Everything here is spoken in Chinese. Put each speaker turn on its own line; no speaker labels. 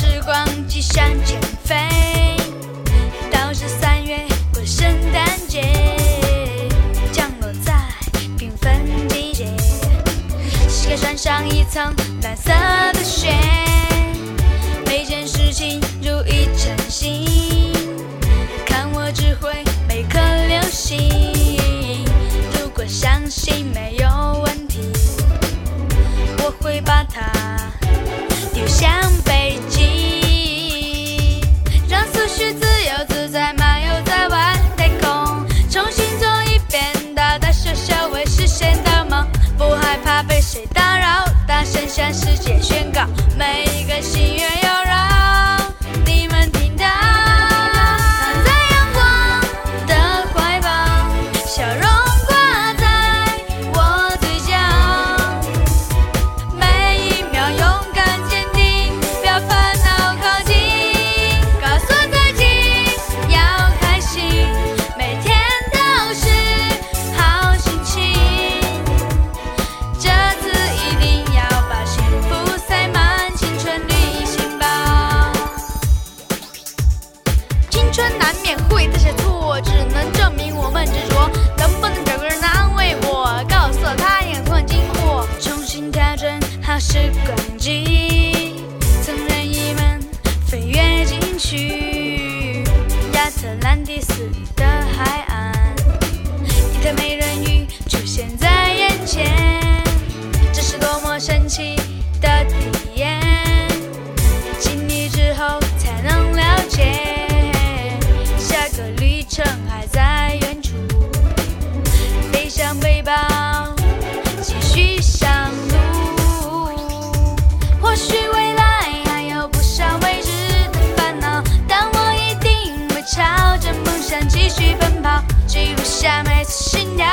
时光机向前飞到十三月过圣诞节降落在缤纷季节膝盖穿上一层向世界时光机曾任意门飞跃进去亚特兰蒂斯的海岸。一条美人鱼出现在眼前这是多么神奇的体验。继续奔跑，记录下每次心跳。